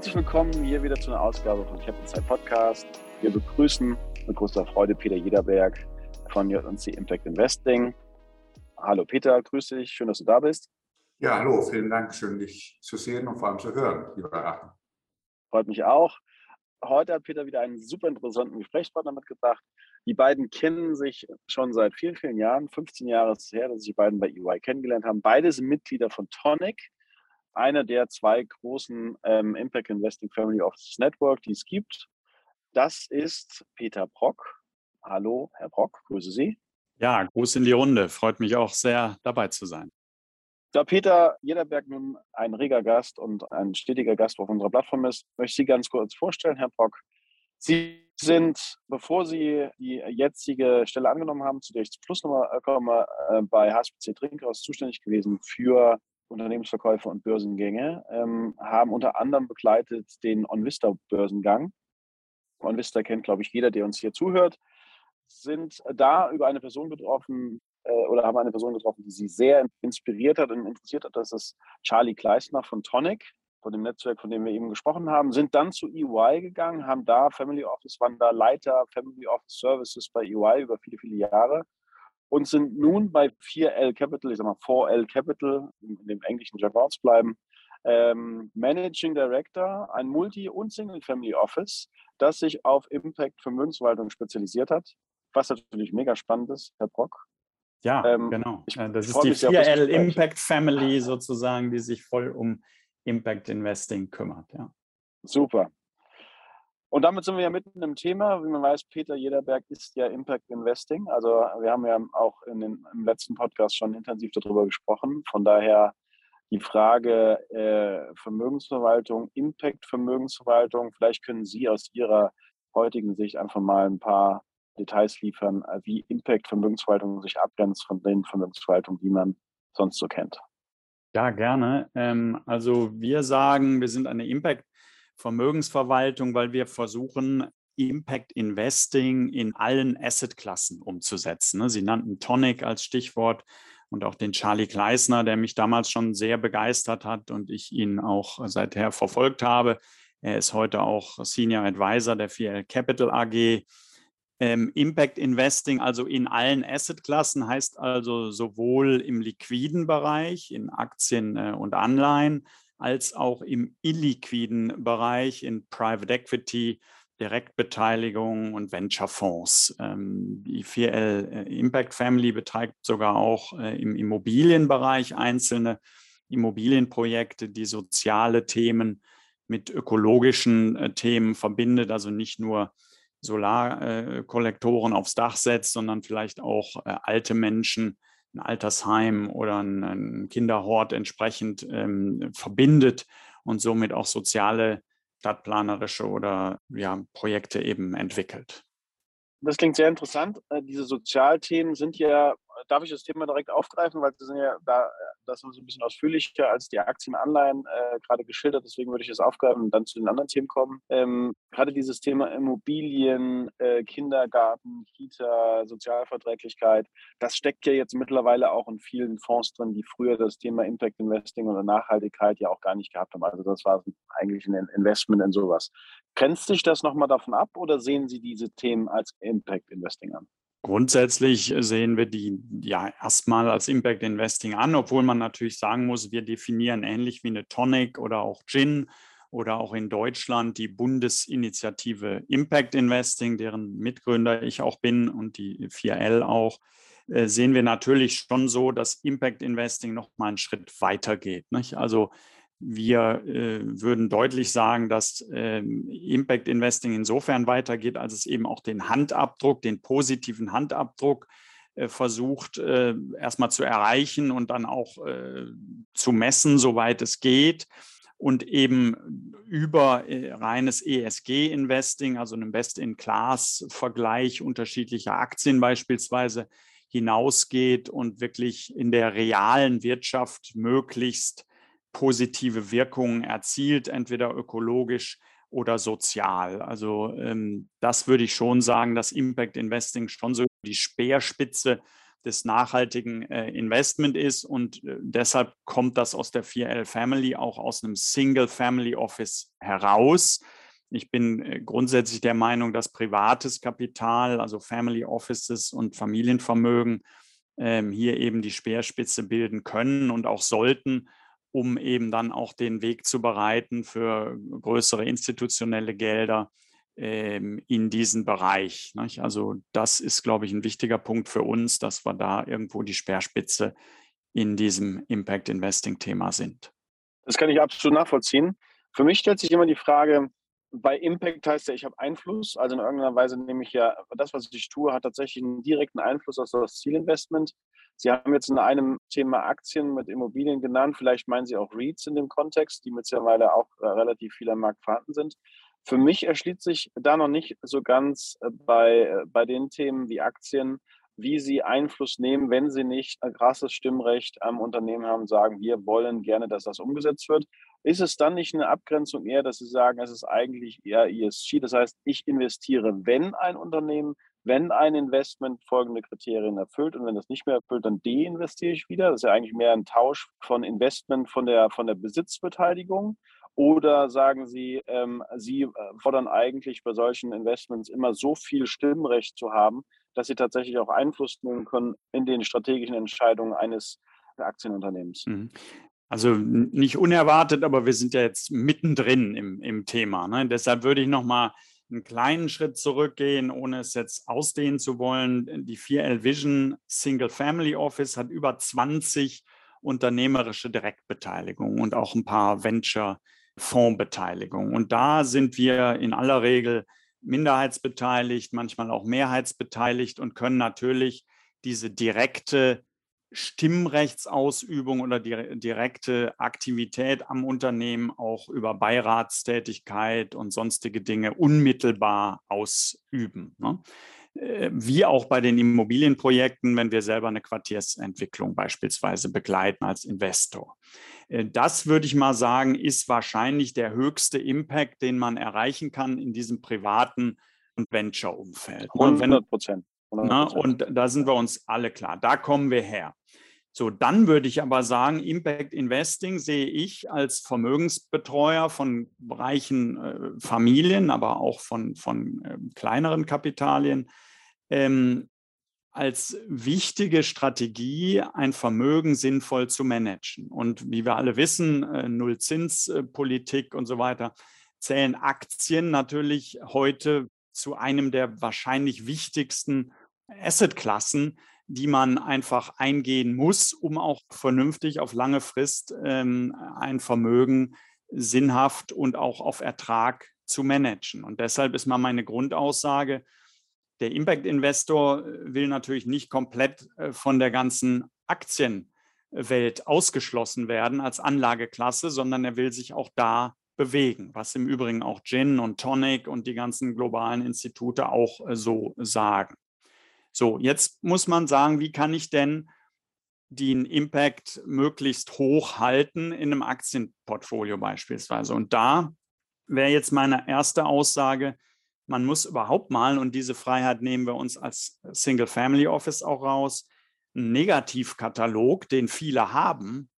Herzlich willkommen hier wieder zu einer Ausgabe von Captain Zeit Podcast. Wir begrüßen mit großer Freude Peter Jederberg von JC Impact Investing. Hallo Peter, grüße dich, schön, dass du da bist. Ja, hallo, vielen Dank, schön dich zu sehen und vor allem zu hören, lieber Aachen. Freut mich auch. Heute hat Peter wieder einen super interessanten Gesprächspartner mitgebracht. Die beiden kennen sich schon seit vielen, vielen Jahren. 15 Jahre ist es her, dass sich die beiden bei EY kennengelernt haben. Beide sind Mitglieder von Tonic einer der zwei großen ähm, Impact Investing Family Offices Network, die es gibt. Das ist Peter Brock. Hallo, Herr Brock, grüße Sie. Ja, Gruß in die Runde. Freut mich auch sehr, dabei zu sein. Da Peter Jederberg nun ein reger Gast und ein stetiger Gast auf unserer Plattform ist, möchte ich Sie ganz kurz vorstellen, Herr Brock. Sie sind, bevor Sie die jetzige Stelle angenommen haben, zu der ich zum Schluss nochmal komme, äh, bei HSBC Trinkhaus zuständig gewesen für Unternehmensverkäufe und Börsengänge, ähm, haben unter anderem begleitet den OnVista-Börsengang. OnVista kennt, glaube ich, jeder, der uns hier zuhört, sind da über eine Person getroffen äh, oder haben eine Person getroffen, die sie sehr inspiriert hat und interessiert hat. Das ist Charlie Kleisner von Tonic, von dem Netzwerk, von dem wir eben gesprochen haben, sind dann zu EY gegangen, haben da Family Office, waren da Leiter Family Office Services bei EY über viele, viele Jahre und sind nun bei 4L Capital, ich sag mal 4L Capital, in dem englischen Jargon bleiben, ähm, Managing Director, ein Multi- und Single-Family Office, das sich auf Impact Vermögensverwaltung spezialisiert hat, was natürlich mega spannend ist, Herr Brock. Ja, ähm, genau. Ich, das ist die 4L Impact Family sozusagen, die sich voll um Impact Investing kümmert. Ja. Super. Und damit sind wir ja mitten im Thema. Wie man weiß, Peter Jederberg ist ja Impact Investing. Also wir haben ja auch in den, im letzten Podcast schon intensiv darüber gesprochen. Von daher die Frage äh, Vermögensverwaltung, Impact Vermögensverwaltung. Vielleicht können Sie aus Ihrer heutigen Sicht einfach mal ein paar Details liefern, äh, wie Impact Vermögensverwaltung sich abgrenzt von den Vermögensverwaltungen, die man sonst so kennt. Ja, gerne. Ähm, also wir sagen, wir sind eine Impact Vermögensverwaltung, weil wir versuchen, Impact Investing in allen Assetklassen umzusetzen. Ne? Sie nannten Tonic als Stichwort und auch den Charlie Kleisner, der mich damals schon sehr begeistert hat und ich ihn auch seither verfolgt habe. Er ist heute auch Senior Advisor der 4L Capital AG. Ähm, Impact Investing, also in allen Assetklassen, heißt also sowohl im liquiden Bereich, in Aktien äh, und Anleihen, als auch im illiquiden Bereich in Private Equity, Direktbeteiligung und Venture-Fonds. Ähm, die 4L äh, Impact Family betreibt sogar auch äh, im Immobilienbereich einzelne Immobilienprojekte, die soziale Themen mit ökologischen äh, Themen verbindet, also nicht nur Solarkollektoren aufs Dach setzt, sondern vielleicht auch alte Menschen ein Altersheim oder ein, Kinderhort entsprechend ähm, verbindet und somit auch soziale, stadtplanerische oder ja, Projekte eben entwickelt. Das klingt sehr interessant. Äh, diese Sozialthemen sind ja darf ich das Thema direkt aufgreifen, weil Sie sind ja da, das ist ein bisschen ausführlicher als die Aktienanleihen äh, gerade geschildert. Deswegen würde ich das aufgreifen und dann zu den anderen Themen kommen. Ähm, gerade dieses Thema Immobilien, äh, Kindergarten, Kita, Sozialverträglichkeit, das steckt ja jetzt mittlerweile auch in vielen Fonds drin, die früher das Thema Impact Investing oder Nachhaltigkeit ja auch gar nicht gehabt haben. Also das war eigentlich ein Investment in sowas. Grenzt sich das nochmal davon ab oder sehen Sie diese Themen als Impact Investing an? Grundsätzlich sehen wir die ja erstmal als Impact Investing an, obwohl man natürlich sagen muss, wir definieren ähnlich wie eine Tonic oder auch Gin oder auch in Deutschland die Bundesinitiative Impact Investing, deren Mitgründer ich auch bin und die 4L auch, äh, sehen wir natürlich schon so, dass Impact Investing noch mal einen Schritt weiter geht. Nicht? Also wir äh, würden deutlich sagen, dass äh, Impact Investing insofern weitergeht, als es eben auch den Handabdruck, den positiven Handabdruck äh, versucht äh, erstmal zu erreichen und dann auch äh, zu messen, soweit es geht. Und eben über äh, reines ESG-Investing, also einem Best-in-Class-Vergleich unterschiedlicher Aktien beispielsweise, hinausgeht und wirklich in der realen Wirtschaft möglichst positive Wirkungen erzielt, entweder ökologisch oder sozial. Also ähm, das würde ich schon sagen, dass Impact Investing schon so die Speerspitze des nachhaltigen äh, Investment ist. Und äh, deshalb kommt das aus der 4L Family auch aus einem Single Family Office heraus. Ich bin äh, grundsätzlich der Meinung, dass privates Kapital, also Family Offices und Familienvermögen ähm, hier eben die Speerspitze bilden können und auch sollten, um eben dann auch den Weg zu bereiten für größere institutionelle Gelder ähm, in diesen Bereich. Also das ist, glaube ich, ein wichtiger Punkt für uns, dass wir da irgendwo die Speerspitze in diesem Impact Investing Thema sind. Das kann ich absolut nachvollziehen. Für mich stellt sich immer die Frage, bei Impact heißt ja, ich habe Einfluss. Also in irgendeiner Weise nehme ich ja, das, was ich tue, hat tatsächlich einen direkten Einfluss auf das Zielinvestment. Sie haben jetzt in einem Thema Aktien mit Immobilien genannt. Vielleicht meinen Sie auch REITs in dem Kontext, die mittlerweile auch äh, relativ viel am Markt vorhanden sind. Für mich erschließt sich da noch nicht so ganz äh, bei, äh, bei den Themen wie Aktien, wie sie Einfluss nehmen, wenn sie nicht ein krasses Stimmrecht am Unternehmen haben, sagen, wir wollen gerne, dass das umgesetzt wird. Ist es dann nicht eine Abgrenzung eher, dass Sie sagen, es ist eigentlich eher ESG? Das heißt, ich investiere, wenn ein Unternehmen, wenn ein Investment folgende Kriterien erfüllt und wenn das nicht mehr erfüllt, dann deinvestiere ich wieder. Das ist ja eigentlich mehr ein Tausch von Investment von der, von der Besitzbeteiligung. Oder sagen Sie, ähm, Sie äh, fordern eigentlich bei solchen Investments immer so viel Stimmrecht zu haben, dass Sie tatsächlich auch Einfluss nehmen können in den strategischen Entscheidungen eines Aktienunternehmens? Mhm. Also nicht unerwartet, aber wir sind ja jetzt mittendrin im, im Thema. Ne? Deshalb würde ich noch mal einen kleinen Schritt zurückgehen, ohne es jetzt ausdehnen zu wollen. Die 4L Vision Single Family Office hat über 20 unternehmerische Direktbeteiligungen und auch ein paar Venture Fondsbeteiligung. Und da sind wir in aller Regel minderheitsbeteiligt, manchmal auch mehrheitsbeteiligt und können natürlich diese direkte Stimmrechtsausübung oder die direkte Aktivität am Unternehmen auch über Beiratstätigkeit und sonstige Dinge unmittelbar ausüben. Ne? Äh, wie auch bei den Immobilienprojekten, wenn wir selber eine Quartiersentwicklung beispielsweise begleiten als Investor. Äh, das würde ich mal sagen, ist wahrscheinlich der höchste Impact, den man erreichen kann in diesem privaten und Venture-Umfeld. 100 Prozent. Und da sind wir uns alle klar. Da kommen wir her. So, dann würde ich aber sagen, Impact Investing sehe ich als Vermögensbetreuer von reichen äh, Familien, aber auch von, von äh, kleineren Kapitalien ähm, als wichtige Strategie, ein Vermögen sinnvoll zu managen. Und wie wir alle wissen, äh, Nullzinspolitik und so weiter, zählen Aktien natürlich heute zu einem der wahrscheinlich wichtigsten Assetklassen, die man einfach eingehen muss, um auch vernünftig auf lange Frist ähm, ein Vermögen sinnhaft und auch auf Ertrag zu managen. Und deshalb ist mal meine Grundaussage, der Impact-Investor äh, will natürlich nicht komplett äh, von der ganzen Aktienwelt ausgeschlossen werden als Anlageklasse, sondern er will sich auch da bewegen, was im Übrigen auch Gin und Tonic und die ganzen globalen Institute auch äh, so sagen. So, jetzt muss man sagen, wie kann ich denn den Impact möglichst hoch halten in einem Aktienportfolio beispielsweise? Und da wäre jetzt meine erste Aussage, man muss überhaupt mal, und diese Freiheit nehmen wir uns als Single Family Office auch raus, einen Negativkatalog, den viele haben,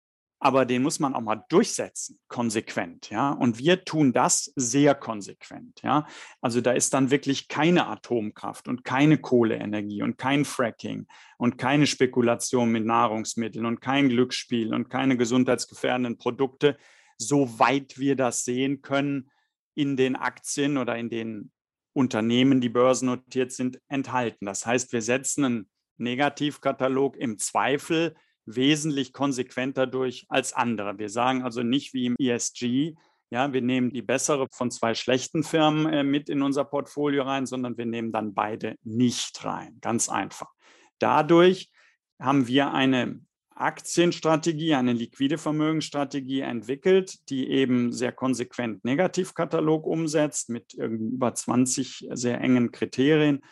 aber den muss man auch mal durchsetzen, konsequent, ja. Und wir tun das sehr konsequent, ja. Also da ist dann wirklich keine Atomkraft und keine Kohleenergie und kein Fracking und keine Spekulation mit Nahrungsmitteln und kein Glücksspiel und keine gesundheitsgefährdenden Produkte, soweit wir das sehen können in den Aktien oder in den Unternehmen, die börsennotiert sind, enthalten. Das heißt, wir setzen einen Negativkatalog im Zweifel wesentlich konsequenter durch als andere. Wir sagen also nicht wie im ESG, ja, wir nehmen die bessere von zwei schlechten Firmen äh, mit in unser Portfolio rein, sondern wir nehmen dann beide nicht rein. Ganz einfach. Dadurch haben wir eine Aktienstrategie, eine liquide Vermögensstrategie entwickelt, die eben sehr konsequent Negativkatalog umsetzt mit über 20 sehr engen Kriterien.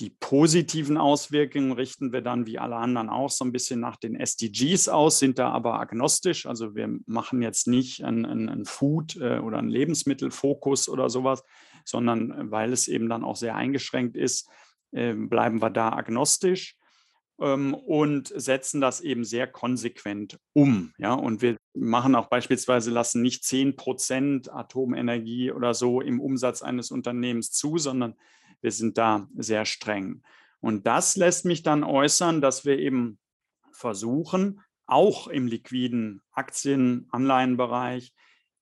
Die positiven Auswirkungen richten wir dann wie alle anderen auch so ein bisschen nach den SDGs aus, sind da aber agnostisch. Also wir machen jetzt nicht einen, einen Food- äh, oder einen Lebensmittelfokus oder sowas, sondern weil es eben dann auch sehr eingeschränkt ist, ähm, bleiben wir da agnostisch. ähm, und setzen das eben sehr konsequent um. Ja? Und wir machen auch beispielsweise, lassen nicht 10 Prozent Atomenergie oder so im Umsatz eines Unternehmens zu, sondern wir sind da sehr streng. Und das lässt mich dann äußern, dass wir eben versuchen, auch im liquiden Aktien-Anleihenbereich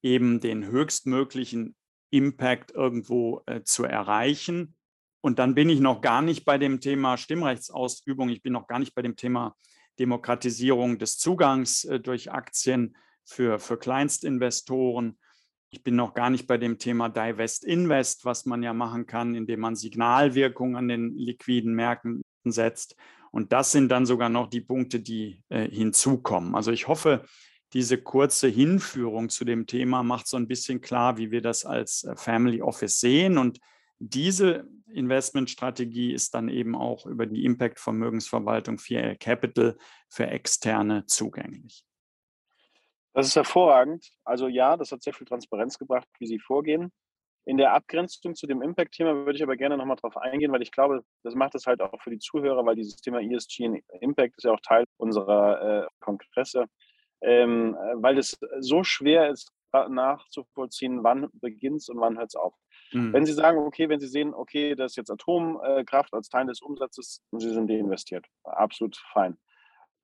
eben den höchstmöglichen Impact irgendwo äh, zu erreichen. Und dann bin ich noch gar nicht bei dem Thema Stimmrechtsausübung, ich bin noch gar nicht bei dem Thema Demokratisierung des Zugangs äh, durch Aktien für, für Kleinstinvestoren. Ich bin noch gar nicht bei dem Thema Divest Invest, was man ja machen kann, indem man Signalwirkung an den liquiden Märkten setzt. Und das sind dann sogar noch die Punkte, die äh, hinzukommen. Also ich hoffe, diese kurze Hinführung zu dem Thema macht so ein bisschen klar, wie wir das als äh, Family Office sehen. Und diese Investmentstrategie ist dann eben auch über die Impact-Vermögensverwaltung 4L Capital für Externe zugänglich. Das ist hervorragend. Also ja, das hat sehr viel Transparenz gebracht, wie Sie vorgehen. In der Abgrenzung zu dem Impact-Thema würde ich aber gerne nochmal drauf eingehen, weil ich glaube, das macht es halt auch für die Zuhörer, weil dieses Thema ESG und Impact ist ja auch Teil unserer äh, Kongresse, ähm, weil es so schwer ist, nachzuvollziehen, wann beginnt es und wann hört es auf. Mhm. Wenn Sie sagen, okay, wenn Sie sehen, okay, das ist jetzt Atomkraft als Teil des Umsatzes und Sie sind deinvestiert, absolut fein.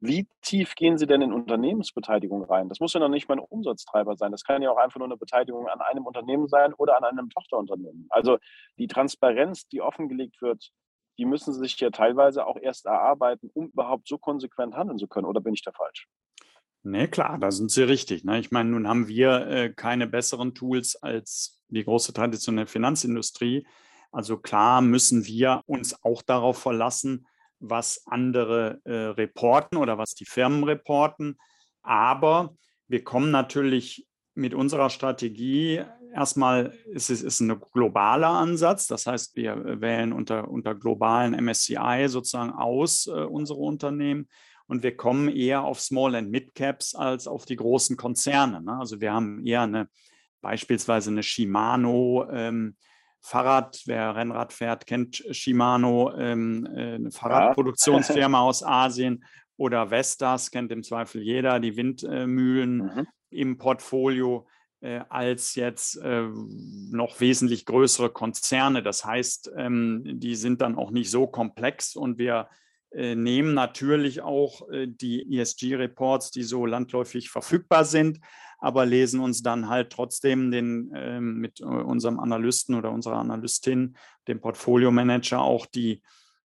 Wie tief gehen Sie denn in Unternehmensbeteiligung rein? Das muss ja noch nicht mal ein Umsatztreiber sein. Das kann ja auch einfach nur eine Beteiligung an einem Unternehmen sein oder an einem Tochterunternehmen. Also die Transparenz, die offengelegt wird, die müssen Sie sich ja teilweise auch erst erarbeiten, um überhaupt so konsequent handeln zu können. Oder bin ich da falsch? Nee, klar, da sind Sie richtig. Ne? Ich meine, nun haben wir äh, keine besseren Tools als die große traditionelle Finanzindustrie. Also klar müssen wir uns auch darauf verlassen, was andere äh, reporten oder was die Firmen reporten. Aber wir kommen natürlich mit unserer Strategie erstmal, ist es ist ein globaler Ansatz. Das heißt, wir wählen unter, unter globalen MSCI sozusagen aus äh, unsere Unternehmen und wir kommen eher auf Small and Mid Caps als auf die großen Konzerne. Ne? Also wir haben eher eine beispielsweise eine Shimano ähm, Fahrrad, wer Rennrad fährt, kennt Shimano, ähm, äh, eine Fahrradproduktionsfirma aus Asien oder Vestas kennt im Zweifel jeder, die Windmühlen mhm. im Portfolio äh, als jetzt äh, noch wesentlich größere Konzerne. Das heißt, ähm, die sind dann auch nicht so komplex und wir äh, nehmen natürlich auch äh, die ESG-Reports, die so landläufig verfügbar sind, aber lesen uns dann halt trotzdem den, äh, mit äh, unserem Analysten oder unserer Analystin, dem Portfolio-Manager, auch die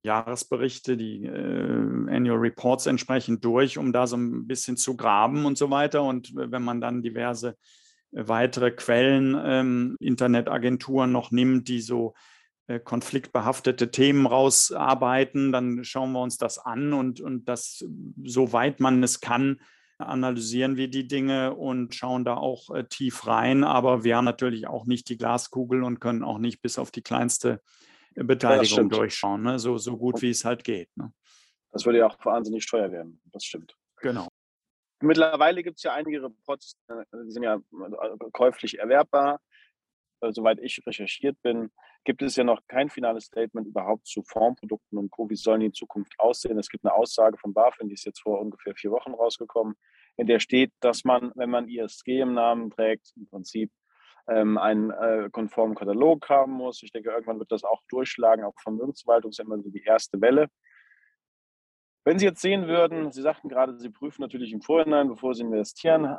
Jahresberichte, die äh, Annual Reports entsprechend durch, um da so ein bisschen zu graben und so weiter. Und wenn man dann diverse weitere Quellen, ähm, Internetagenturen noch nimmt, die so äh, konfliktbehaftete Themen rausarbeiten, dann schauen wir uns das an und, und das, soweit man es kann, analysieren wir die Dinge und schauen da auch äh, tief rein. Aber wir haben natürlich auch nicht die Glaskugel und können auch nicht bis auf die kleinste äh, Beteiligung ja, durchschauen, ne? so, so gut wie es halt geht. Ne? Das würde ja auch wahnsinnig teuer werden, das stimmt. Genau. Mittlerweile gibt es ja einige Reports, äh, die sind ja käuflich erwerbbar. Soweit ich recherchiert bin, gibt es ja noch kein finales Statement überhaupt zu Fondsprodukten und Co. Wie sollen die in Zukunft aussehen? Es gibt eine Aussage von BaFin, die ist jetzt vor ungefähr vier Wochen rausgekommen, in der steht, dass man, wenn man ISG im Namen trägt, im Prinzip ähm, einen äh, konformen Katalog haben muss. Ich denke, irgendwann wird das auch durchschlagen. Auch Vermögensverwaltung ist immer so die erste Welle. Wenn Sie jetzt sehen würden, Sie sagten gerade, Sie prüfen natürlich im Vorhinein, bevor Sie investieren.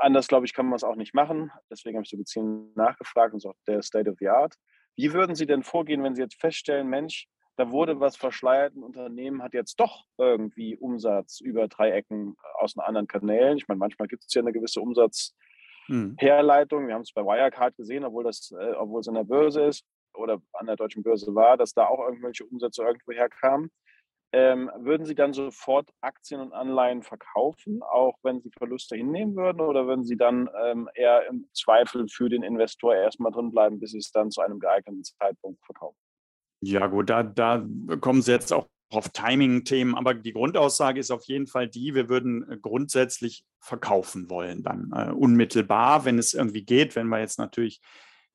Anders, glaube ich, kann man es auch nicht machen. Deswegen habe ich so gezielt nachgefragt und so der State of the Art. Wie würden Sie denn vorgehen, wenn Sie jetzt feststellen, Mensch, da wurde was verschleiert, ein Unternehmen hat jetzt doch irgendwie Umsatz über drei Ecken aus anderen Kanälen. Ich meine, manchmal gibt es ja eine gewisse Umsatzherleitung. Hm. Wir haben es bei Wirecard gesehen, obwohl, das, äh, obwohl es an der Börse ist oder an der deutschen Börse war, dass da auch irgendwelche Umsätze irgendwo herkamen. Ähm, würden Sie dann sofort Aktien und Anleihen verkaufen, auch wenn Sie Verluste hinnehmen würden? Oder würden Sie dann ähm, eher im Zweifel für den Investor erstmal drin bleiben, bis Sie es dann zu einem geeigneten Zeitpunkt verkaufen? Ja, gut, da, da kommen Sie jetzt auch auf Timing-Themen, aber die Grundaussage ist auf jeden Fall die, wir würden äh, grundsätzlich verkaufen wollen, dann äh, unmittelbar, wenn es irgendwie geht, wenn wir jetzt natürlich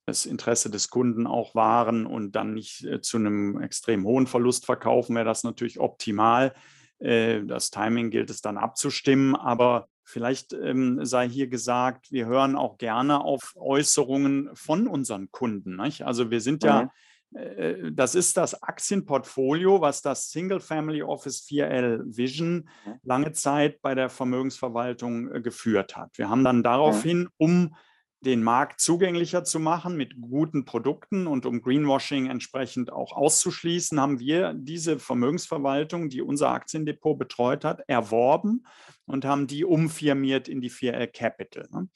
das Interesse des Kunden auch wahren und dann nicht äh, zu einem extrem hohen Verlust verkaufen, wäre das natürlich optimal. Äh, das Timing gilt es dann abzustimmen, aber vielleicht ähm, sei hier gesagt, wir hören auch gerne auf Äußerungen von unseren Kunden. Nicht? Also wir sind ja, mhm. äh, das ist das Aktienportfolio, was das Single Family Office 4L Vision mhm. lange Zeit bei der Vermögensverwaltung geführt hat. Wir haben dann mhm. daraufhin, um den Markt zugänglicher zu machen mit guten Produkten und um Greenwashing entsprechend auch auszuschließen, haben wir diese Vermögensverwaltung, die unser Aktiendepot betreut hat, erworben und haben die umfirmiert in die 4L Capital. Ne?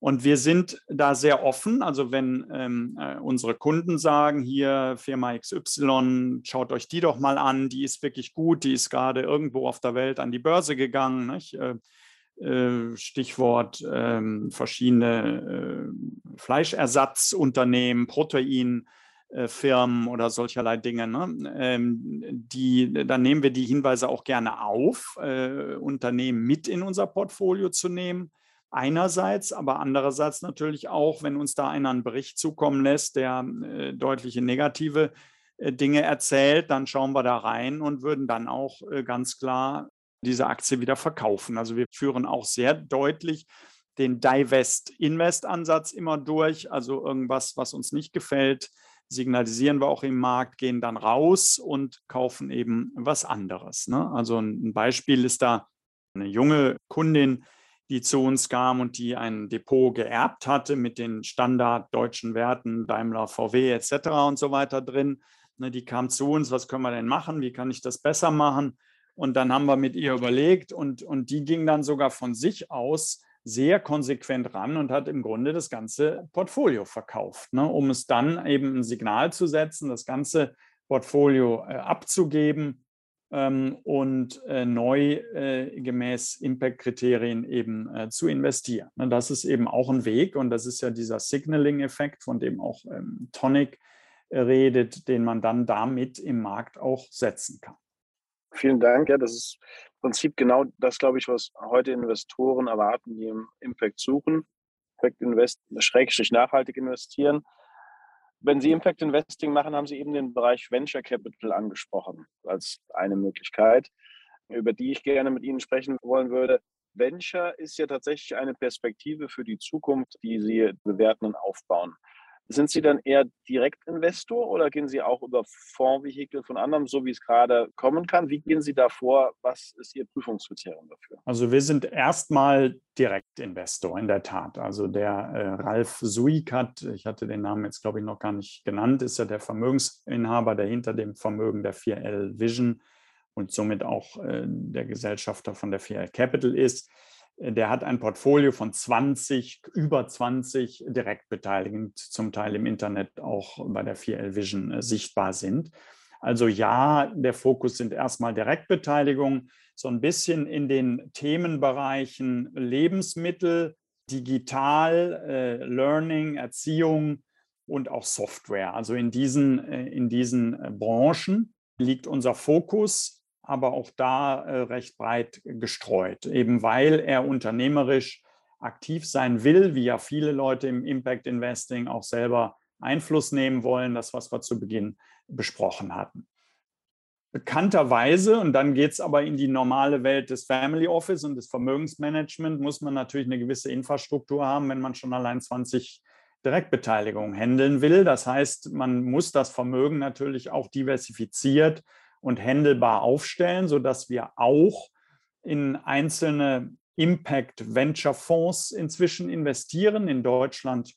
Und wir sind da sehr offen. Also wenn ähm, äh, unsere Kunden sagen, hier Firma XY, schaut euch die doch mal an, die ist wirklich gut, die ist gerade irgendwo auf der Welt an die Börse gegangen. Äh, Stichwort ähm, verschiedene äh, Fleischersatzunternehmen, Proteinfirmen oder solcherlei Dinge. Ne? Ähm, die, dann nehmen wir die Hinweise auch gerne auf, äh, Unternehmen mit in unser Portfolio zu nehmen. Einerseits, aber andererseits natürlich auch, wenn uns da einer einen Bericht zukommen lässt, der äh, deutliche negative äh, Dinge erzählt, dann schauen wir da rein und würden dann auch äh, ganz klar diese Aktie wieder verkaufen. Also wir führen auch sehr deutlich den Divest-Invest-Ansatz immer durch. Also irgendwas, was uns nicht gefällt, signalisieren wir auch im Markt, gehen dann raus und kaufen eben was anderes. Ne? Also ein Beispiel ist da eine junge Kundin, die zu uns kam und die ein Depot geerbt hatte mit den Standard deutschen Werten, Daimler, VW etc. und so weiter drin. Ne, die kam zu uns, was können wir denn machen? Wie kann ich das besser machen? Und dann haben wir mit ihr überlegt und, und die ging dann sogar von sich aus sehr konsequent ran und hat im Grunde das ganze Portfolio verkauft, ne, um es dann eben ein Signal zu setzen, das ganze Portfolio äh, abzugeben ähm, und äh, neu äh, gemäß Impact-Kriterien eben äh, zu investieren. Ne, das ist eben auch ein Weg und das ist ja dieser Signaling-Effekt, von dem auch ähm, Tonic äh, redet, den man dann damit im Markt auch setzen kann. Vielen Dank. Ja, das ist im Prinzip genau das, glaube ich, was heute Investoren erwarten, die im Impact suchen. Impact Invest, schrägstrich nachhaltig investieren. Wenn Sie Impact Investing machen, haben Sie eben den Bereich Venture Capital angesprochen als eine Möglichkeit, über die ich gerne mit Ihnen sprechen wollen würde. Venture ist ja tatsächlich eine Perspektive für die Zukunft, die Sie bewerten und aufbauen. Sind Sie dann eher Direktinvestor oder gehen Sie auch über Fondsvehikel von anderen, so wie es gerade kommen kann? Wie gehen Sie da vor? Was ist Ihr Prüfungskriterium dafür? Also wir sind erstmal Direktinvestor in der Tat. Also der äh, Ralf Suikat, ich hatte den Namen jetzt glaube ich noch gar nicht genannt, ist ja der Vermögensinhaber, der hinter dem Vermögen der 4L Vision und somit auch äh, der Gesellschafter von der 4L Capital ist der hat ein Portfolio von 20, über 20 Direktbeteiligten, zum Teil im Internet auch bei der 4L Vision äh, sichtbar sind. Also ja, der Fokus sind erstmal Direktbeteiligung, so ein bisschen in den Themenbereichen Lebensmittel, Digital, äh, Learning, Erziehung und auch Software. Also in diesen, äh, in diesen äh, Branchen liegt unser Fokus aber auch da äh, recht breit gestreut, eben weil er unternehmerisch aktiv sein will, wie ja viele Leute im Impact Investing auch selber Einfluss nehmen wollen, das, was wir zu Beginn besprochen hatten. Bekannterweise, und dann geht es aber in die normale Welt des Family Office und des Vermögensmanagement, muss man natürlich eine gewisse Infrastruktur haben, wenn man schon allein 20 Direktbeteiligungen handeln will. Das heißt, man muss das Vermögen natürlich auch diversifiziert und händelbar aufstellen, sodass wir auch in einzelne Impact Venture Fonds inzwischen investieren. In Deutschland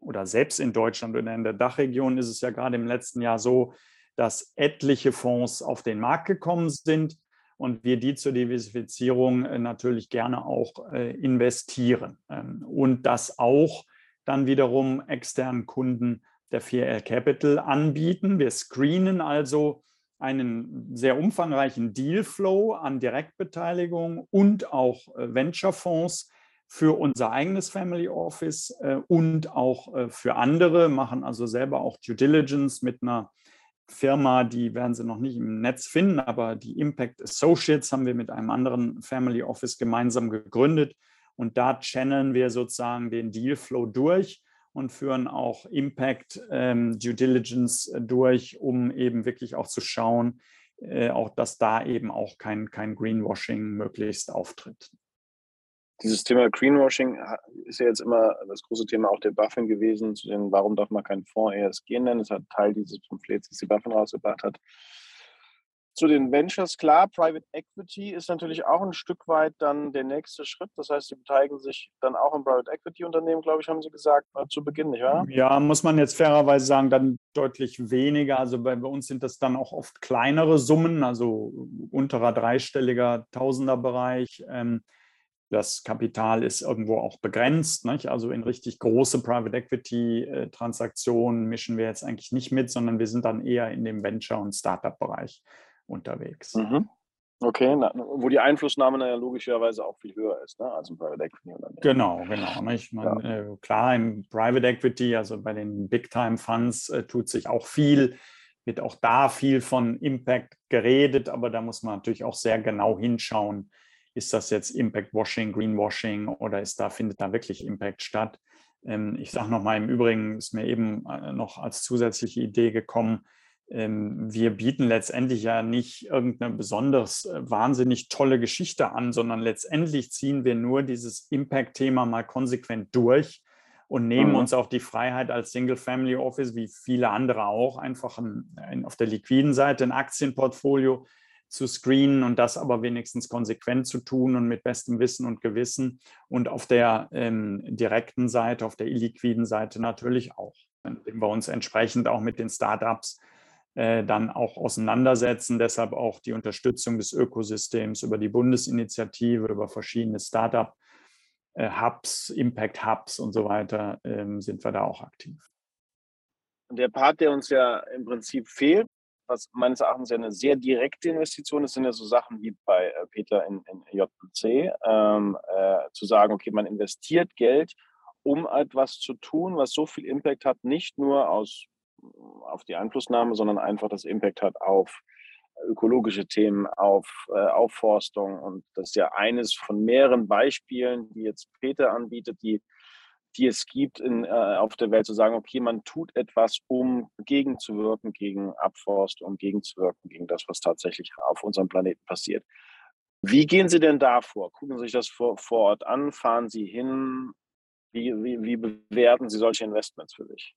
oder selbst in Deutschland oder in der Dachregion ist es ja gerade im letzten Jahr so, dass etliche Fonds auf den Markt gekommen sind und wir die zur Diversifizierung äh, natürlich gerne auch äh, investieren ähm, und das auch dann wiederum externen Kunden der 4L Capital anbieten. Wir screenen also einen sehr umfangreichen Dealflow an Direktbeteiligung und auch äh, Venture-Fonds für unser eigenes Family Office äh, und auch äh, für andere, machen also selber auch Due Diligence mit einer Firma, die werden Sie noch nicht im Netz finden, aber die Impact Associates haben wir mit einem anderen Family Office gemeinsam gegründet. Und da channeln wir sozusagen den Dealflow durch und führen auch Impact ähm, Due Diligence äh, durch, um eben wirklich auch zu schauen, äh, auch dass da eben auch kein, kein Greenwashing möglichst auftritt. Dieses Thema Greenwashing ist ja jetzt immer das große Thema auch der Buffin gewesen, zu den, warum darf man keinen Fonds ESG nennen? Das hat Teil dieses Pamphlets, das die Buffin rausgebracht hat. Zu den Ventures, klar, Private Equity ist natürlich auch ein Stück weit dann der nächste Schritt. Das heißt, sie beteiligen sich dann auch im Private Equity Unternehmen, glaube ich, haben sie gesagt, zu Beginn, nicht wahr? Ja, muss man jetzt fairerweise sagen, dann deutlich weniger. Also bei, uns sind das dann auch oft kleinere Summen, also unterer dreistelliger Tausenderbereich. Ähm, das Kapital ist irgendwo auch begrenzt. Nicht? Also in richtig große Private Equity äh, mischen wir jetzt eigentlich nicht mit, sondern wir sind dann eher in dem Venture- und Startup-Bereich unterwegs. Mhm. Okay, na, wo die Einflussnahme ja logischerweise auch viel höher ist, ne, als im Private Equity. Unternehmen. Genau, genau. Ne? Ich meine, ja. äh, klar, im Private Equity, also bei den Big-Time-Funds, äh, tut sich auch viel, wird auch da viel von Impact geredet, aber da muss man natürlich auch sehr genau hinschauen, ist das jetzt Impact-Washing, Greenwashing oder ist da, findet da wirklich Impact statt? Ähm, ich sage nochmal, im Übrigen ist mir eben äh, noch als zusätzliche Idee gekommen, wir bieten letztendlich ja nicht irgendeine besonders äh, wahnsinnig tolle Geschichte an, sondern letztendlich ziehen wir nur dieses Impact-Thema mal konsequent durch und nehmen mhm. uns auch die Freiheit als Single-Family Office, wie viele andere auch, einfach ein, ein, auf der liquiden Seite ein Aktienportfolio zu screenen und das aber wenigstens konsequent zu tun und mit bestem Wissen und Gewissen und auf der ähm, direkten Seite, auf der illiquiden Seite natürlich auch. Wenn wir uns entsprechend auch mit den Startups äh, dann auch auseinandersetzen. Deshalb auch die Unterstützung des Ökosystems über die Bundesinitiative, über verschiedene Startup-Hubs, äh, Impact-Hubs und so weiter ähm, sind wir da auch aktiv. Der Part, der uns ja im Prinzip fehlt, was meines Erachtens ja eine sehr direkte Investition ist, sind ja so Sachen wie bei äh, Peter in, in JC, ähm, äh, zu sagen, okay, man investiert Geld, um etwas zu tun, was so viel Impact hat, nicht nur aus auf die Einflussnahme, sondern einfach das Impact hat auf ökologische Themen, auf äh, Aufforstung. Und das ist ja eines von mehreren Beispielen, die jetzt Peter anbietet, die, die es gibt in, äh, auf der Welt, zu sagen, okay, man tut etwas, um gegenzuwirken gegen Abforstung, um gegenzuwirken gegen das, was tatsächlich auf unserem Planeten passiert. Wie gehen Sie denn da vor? Gucken Sie sich das vor, vor Ort an? Fahren Sie hin? Wie, wie, wie bewerten Sie solche Investments für sich?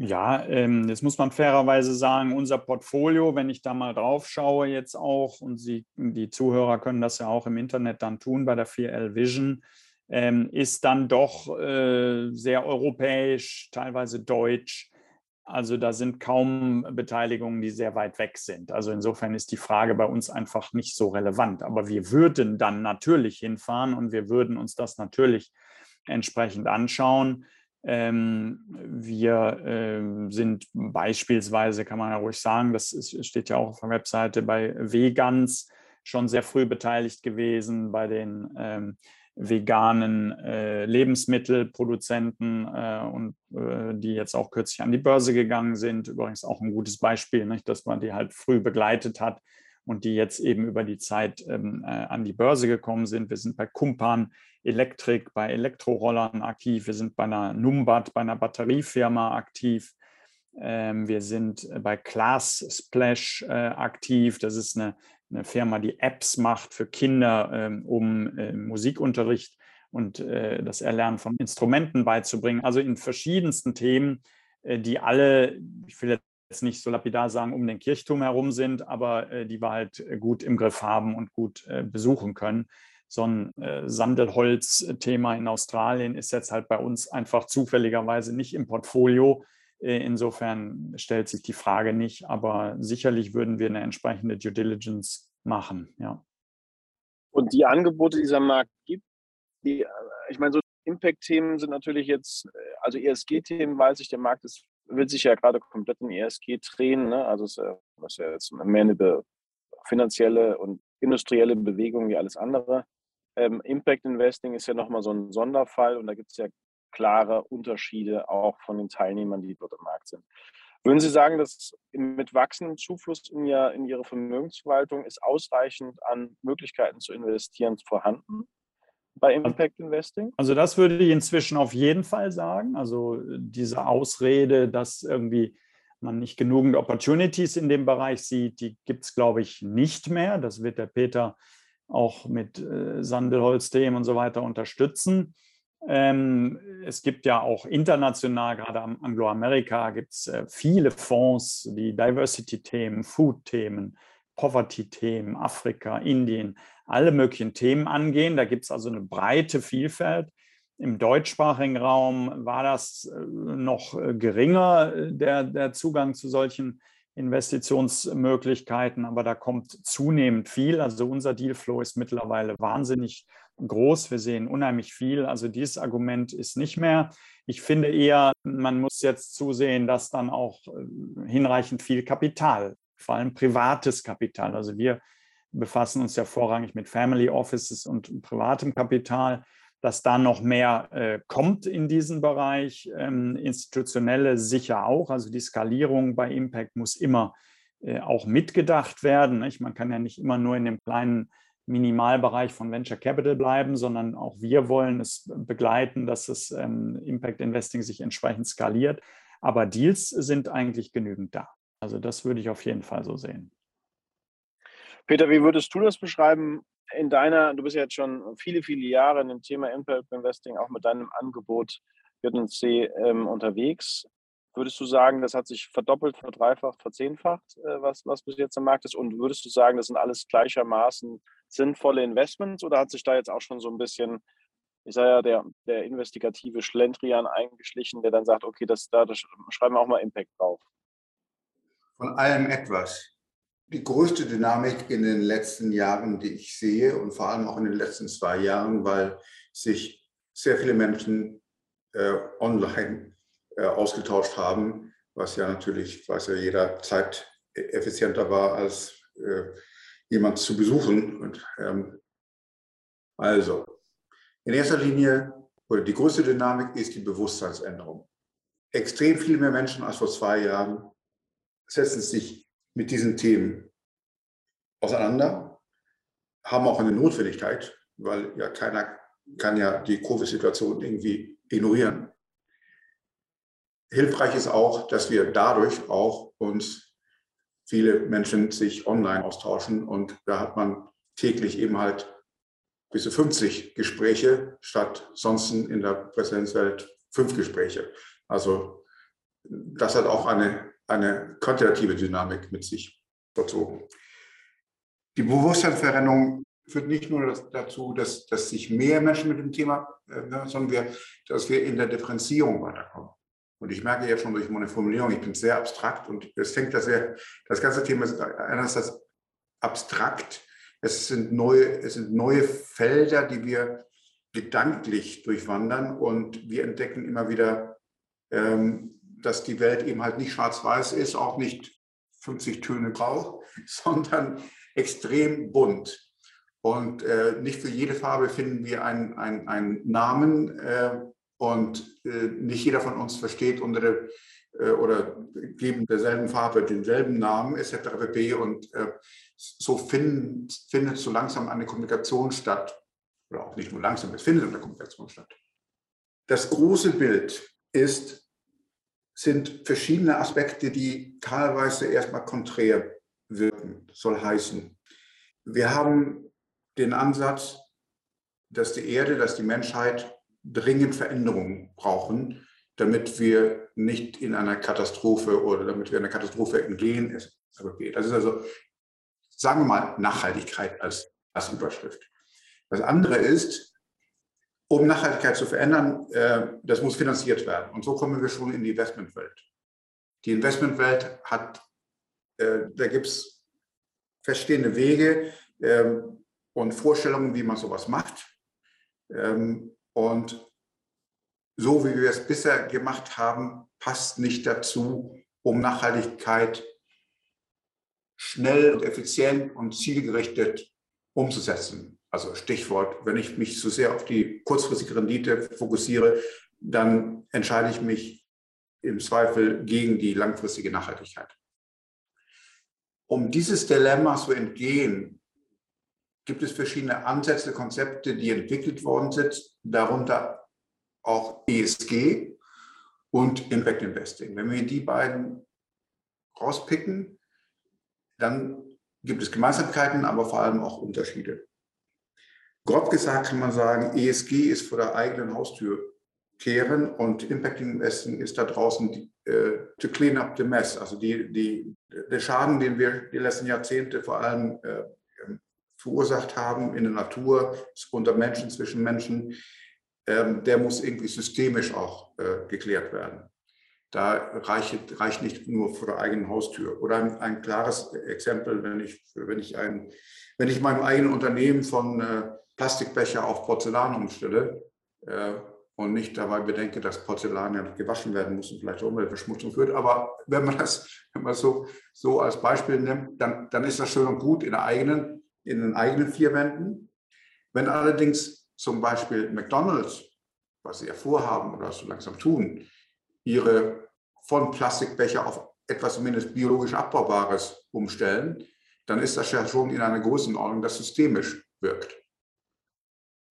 Ja, ähm, jetzt muss man fairerweise sagen, unser Portfolio, wenn ich da mal drauf schaue jetzt auch, und Sie, die Zuhörer können das ja auch im Internet dann tun bei der 4L Vision, ähm, ist dann doch äh, sehr europäisch, teilweise deutsch. Also da sind kaum Beteiligungen, die sehr weit weg sind. Also insofern ist die Frage bei uns einfach nicht so relevant. Aber wir würden dann natürlich hinfahren und wir würden uns das natürlich entsprechend anschauen. Ähm, wir ähm, sind beispielsweise, kann man ja ruhig sagen, das ist, steht ja auch auf der Webseite, bei Vegans schon sehr früh beteiligt gewesen, bei den ähm, veganen äh, Lebensmittelproduzenten äh, und äh, die jetzt auch kürzlich an die Börse gegangen sind. Übrigens auch ein gutes Beispiel, nicht, dass man die halt früh begleitet hat und die jetzt eben über die Zeit ähm, äh, an die Börse gekommen sind. Wir sind bei Kumpan Elektrik, bei Elektrorollern aktiv. Wir sind bei einer Numbat, bei einer Batteriefirma aktiv. Ähm, wir sind bei Class Splash äh, aktiv. Das ist eine, eine, Firma, die Apps macht für Kinder, ähm, um äh, Musikunterricht und äh, das Erlernen von Instrumenten beizubringen. Also in verschiedensten Themen, äh, die alle, ich will jetzt nicht so lapidar sagen, um den Kirchturm herum sind, aber äh, die wir halt gut im Griff haben und gut äh, besuchen können so ein äh, Sandelholz-Thema in Australien ist jetzt halt bei uns einfach zufälligerweise nicht im Portfolio. Äh, insofern stellt sich die Frage nicht, aber sicherlich würden wir eine entsprechende Due Diligence machen, ja. Und die Angebote, die dieser Markt gibt, die, äh, ich meine, so Impact-Themen sind natürlich jetzt, äh, also ESG-Themen, weiß ich, der Markt ist, will sich ja gerade komplett in ESG drehen. Ne? Also es ist ja jetzt mehr eine finanzielle und industrielle Bewegung wie alles andere. Ähm, Impact Investing ist ja nochmal so ein Sonderfall und da gibt es ja klare Unterschiede auch von den Teilnehmern, die dort im Markt sind. Würden Sie sagen, dass mit wachsendem Zufluss in, ihr, in Ihre Vermögensverwaltung ist ausreichend an Möglichkeiten zu investieren vorhanden bei Impact Investing? Also das würde ich inzwischen auf jeden Fall sagen. Also diese Ausrede, dass irgendwie man nicht genügend Opportunities in dem Bereich sieht, die gibt es, glaube ich, nicht mehr. Das wird der Peter auch mit äh, Sandelholz-Themen und so weiter unterstützen. Ähm, es gibt ja auch international, gerade am Angloamerika, gibt es äh, viele Fonds, die Diversity-Themen, Food-Themen, Poverty-Themen, Afrika, Indien, alle möglichen Themen angehen. Da gibt es also eine breite Vielfalt. Im deutschsprachigen Raum war das äh, noch äh, geringer, der, der Zugang zu solchen Investitionsmöglichkeiten, aber da kommt zunehmend viel. Also unser Dealflow ist mittlerweile wahnsinnig groß. Wir sehen unheimlich viel. Also dieses Argument ist nicht mehr. Ich finde eher, man muss jetzt zusehen, dass dann auch äh, hinreichend viel Kapital, vor allem privates Kapital. Also wir befassen uns ja vorrangig mit Family Offices und privatem Kapital dass da noch mehr äh, kommt in diesen Bereich. Ähm, institutionelle sicher auch. Also die Skalierung bei Impact muss immer äh, auch mitgedacht werden. Nicht? Man kann ja nicht immer nur in dem kleinen Minimalbereich von Venture Capital bleiben, sondern auch wir wollen es begleiten, dass das ähm, Impact Investing sich entsprechend skaliert. Aber Deals sind eigentlich genügend da. Also das würde ich auf jeden Fall so sehen. Peter, wie würdest du das beschreiben? in deiner, du bist ja jetzt schon viele, viele Jahre in dem Thema Impact Investing, auch mit deinem Angebot JNC ähm, unterwegs. Würdest du sagen, das hat sich verdoppelt, verdreifacht, verzehnfacht, äh, was, was bis jetzt am Markt ist? Und würdest du sagen, das sind alles gleichermaßen sinnvolle Investments oder hat sich da jetzt auch schon so ein bisschen, ich sage ja, der, der investigative Schlendrian eingeschlichen, der dann sagt, okay, das, da das schreiben wir auch mal Impact drauf? Von allem etwas die größte Dynamik in den letzten Jahren, die ich sehe und vor allem auch in den letzten zwei Jahren, weil sich sehr viele Menschen äh, online äh, ausgetauscht haben, was ja natürlich, weiß ja jeder, zeiteffizienter war, als äh, jemand zu besuchen. Und, ähm, also, in erster Linie, oder die größte Dynamik ist die Bewusstseinsänderung. Extrem viel mehr Menschen als vor zwei Jahren setzen sich mit diesen Themen auseinander, haben auch eine Notwendigkeit, weil ja keiner kann ja die Covid-Situation irgendwie ignorieren. Hilfreich ist auch, dass wir dadurch auch uns viele Menschen sich online austauschen und da hat man täglich eben halt bis zu 50 Gespräche statt sonst in der Präsenzwelt fünf Gespräche. Also das hat auch eine eine quantitative Dynamik mit sich verzogen. Die Bewusstseinsveränderung führt nicht nur dazu, dass, dass sich mehr Menschen mit dem Thema, äh, sondern wir, dass wir in der Differenzierung weiterkommen. Und ich merke ja schon durch meine Formulierung, ich bin sehr abstrakt und es fängt das sehr, das ganze Thema ist einerseits abstrakt, es sind neue, es sind neue Felder, die wir gedanklich durchwandern und wir entdecken immer wieder ähm, dass die Welt eben halt nicht schwarz-weiß ist, auch nicht 50 Töne grau, sondern extrem bunt. Und äh, nicht für jede Farbe finden wir einen, einen, einen Namen äh, und äh, nicht jeder von uns versteht unter der äh, oder geben derselben Farbe denselben Namen etc. pp. Und äh, so finden, findet so langsam eine Kommunikation statt. Oder auch nicht nur langsam, es findet eine Kommunikation statt. Das große Bild ist, sind verschiedene Aspekte, die teilweise erstmal konträr wirken, soll heißen. Wir haben den Ansatz, dass die Erde, dass die Menschheit dringend Veränderungen brauchen, damit wir nicht in einer Katastrophe oder damit wir einer Katastrophe entgehen. Das ist also, sagen wir mal, Nachhaltigkeit als, als Überschrift. Das andere ist, um Nachhaltigkeit zu verändern, äh, das muss finanziert werden. Und so kommen wir schon in die Investmentwelt. Die Investmentwelt hat, äh, da gibt es feststehende Wege ähm, und Vorstellungen, wie man sowas macht. Ähm, und so wie wir es bisher gemacht haben, passt nicht dazu, um Nachhaltigkeit schnell und effizient und zielgerichtet umzusetzen. Also Stichwort, wenn ich mich zu sehr auf die kurzfristige Rendite fokussiere, dann entscheide ich mich im Zweifel gegen die langfristige Nachhaltigkeit. Um dieses Dilemma zu entgehen, gibt es verschiedene Ansätze, Konzepte, die entwickelt worden sind, darunter auch ESG und Impact Investing. Wenn wir die beiden rauspicken. Dann gibt es Gemeinsamkeiten, aber vor allem auch Unterschiede. Grob gesagt kann man sagen, ESG ist vor der eigenen Haustür kehren und Impact Investing ist da draußen die, äh, to clean up the mess. Also die, die, der Schaden, den wir die letzten Jahrzehnte vor allem äh, verursacht haben in der Natur, unter Menschen, zwischen Menschen, ähm, der muss irgendwie systemisch auch äh, geklärt werden. Da reicht, reicht nicht nur vor der eigenen Haustür. Oder ein, ein klares Exempel, wenn ich, wenn ich, ein, wenn ich meinem eigenen Unternehmen von äh, Plastikbecher auf Porzellan umstelle äh, und nicht dabei bedenke, dass Porzellan ja gewaschen werden muss und vielleicht Umweltverschmutzung führt. Aber wenn man das, wenn man so, so als Beispiel nimmt, dann, dann ist das schön und gut in, eigenen, in den eigenen vier Wänden. Wenn allerdings zum Beispiel McDonald's, was sie ja vorhaben oder so langsam tun, ihre von Plastikbecher auf etwas zumindest biologisch Abbaubares umstellen, dann ist das ja schon in einer Größenordnung, das systemisch wirkt.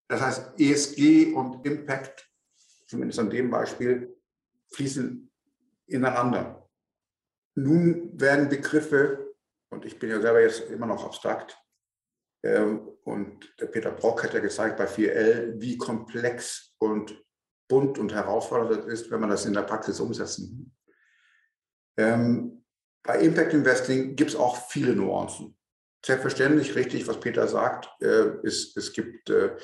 Das heißt, ESG und Impact, zumindest an dem Beispiel, fließen ineinander. Nun werden Begriffe, und ich bin ja selber jetzt immer noch abstrakt, ähm, und der Peter Brock hat ja gezeigt bei 4L, wie komplex und bunt und herausfordernd ist, wenn man das in der Praxis umsetzen. Ähm, bei Impact Investing gibt es auch viele Nuancen. Selbstverständlich richtig, was Peter sagt, äh, es gibt, äh,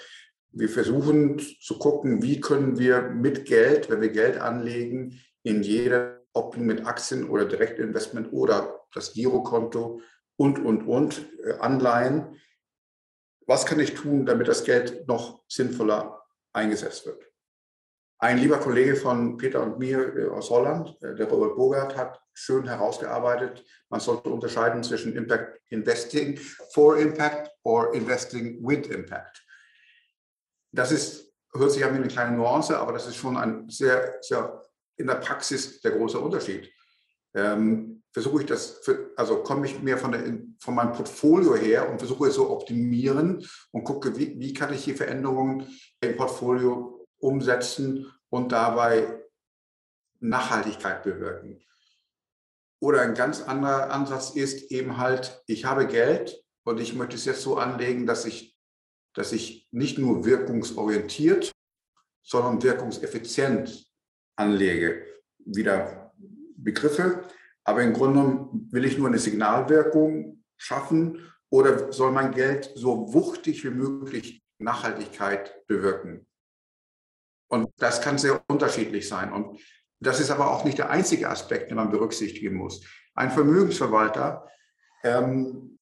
wir versuchen zu gucken, wie können wir mit Geld, wenn wir Geld anlegen, in jeder, ob mit Aktien oder Direktinvestment oder das Girokonto und, und, und, äh, Anleihen, was kann ich tun, damit das Geld noch sinnvoller eingesetzt wird? Ein lieber Kollege von Peter und mir äh, aus Holland, äh, der Robert Bogart, hat schön herausgearbeitet, man sollte unterscheiden zwischen Impact Investing for Impact or Investing with Impact. Das ist, hört sich an wie eine kleine Nuance, aber das ist schon ein sehr, sehr in der Praxis der große Unterschied. Ähm, versuche ich das, für, also komme ich mehr von, der, von meinem Portfolio her und versuche es so optimieren und gucke, wie, wie kann ich hier Veränderungen im Portfolio umsetzen und dabei Nachhaltigkeit bewirken. Oder ein ganz anderer Ansatz ist eben halt, ich habe Geld und ich möchte es jetzt so anlegen, dass ich, dass ich nicht nur wirkungsorientiert, sondern wirkungseffizient anlege. Wieder Begriffe, aber im Grunde genommen will ich nur eine Signalwirkung schaffen oder soll mein Geld so wuchtig wie möglich Nachhaltigkeit bewirken. Und das kann sehr unterschiedlich sein. Und das ist aber auch nicht der einzige Aspekt, den man berücksichtigen muss. Ein Vermögensverwalter ähm,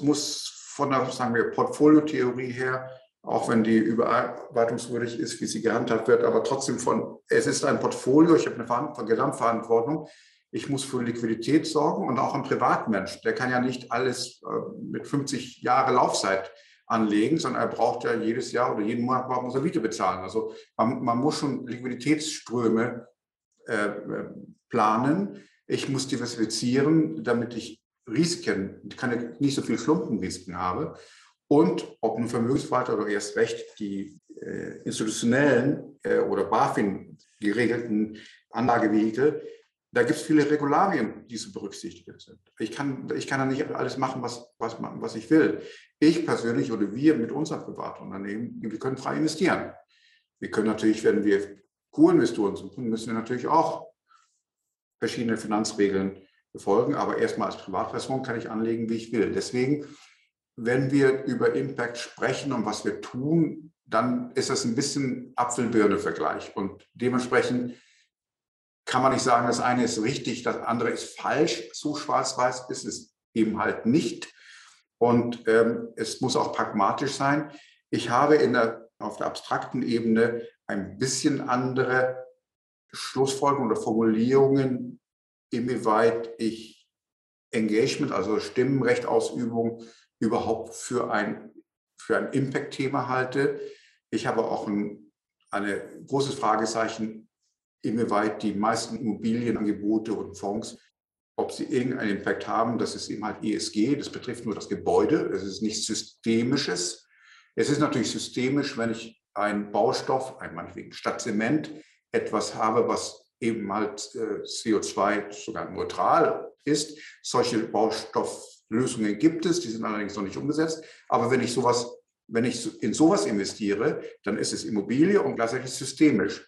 muss von der, sagen wir, Portfoliotheorie her, auch wenn die überarbeitungswürdig ist, wie sie gehandhabt wird, aber trotzdem von, es ist ein Portfolio, ich habe eine Gesamtverantwortung, ich muss für Liquidität sorgen und auch ein Privatmensch, der kann ja nicht alles äh, mit 50 Jahre Laufzeit anlegen, sondern er braucht ja jedes Jahr oder jeden Monat muss er Miete bezahlen. Also man, man muss schon Liquiditätsströme äh, planen. Ich muss diversifizieren, damit ich Risiken, keine, nicht so viel Klumpenrisiken habe. Und ob ein Vermögensverwalter oder erst recht die äh, institutionellen äh, oder BaFin geregelten Anlagevehikel da gibt es viele Regularien, die zu berücksichtigen sind. Ich kann, ich kann da nicht alles machen, was, was, was ich will. Ich persönlich oder wir mit unserem Privatunternehmen, wir können frei investieren. Wir können natürlich, wenn wir Co-Investoren suchen, müssen wir natürlich auch verschiedene Finanzregeln befolgen. Aber erstmal als Privatperson kann ich anlegen, wie ich will. Deswegen, wenn wir über Impact sprechen und was wir tun, dann ist das ein bisschen Apfel-Birne-Vergleich. Und dementsprechend kann man nicht sagen, das eine ist richtig, das andere ist falsch. So schwarz-weiß ist es eben halt nicht. Und ähm, es muss auch pragmatisch sein. Ich habe der, auf der abstrakten Ebene ein bisschen andere Schlussfolgerungen oder Formulierungen, inwieweit ich Engagement, also Stimmenrechtausübung, überhaupt für ein, für ein Impact-Thema halte. Ich habe auch ein, ein großes Fragezeichen inwieweit die meisten Immobilienangebote und Fonds, ob sie irgendeinen Impact haben. Das ist eben halt ESG, das betrifft nur das Gebäude, es ist nichts Systemisches. Es ist natürlich systemisch, wenn ich einen Baustoff, ein meinetwegen statt Zement, etwas habe, was eben halt äh, CO2 sogar neutral ist. Solche Baustofflösungen gibt es, die sind allerdings noch nicht umgesetzt. Aber wenn ich sowas, wenn ich in sowas investiere, dann ist es Immobilie und gleichzeitig systemisch.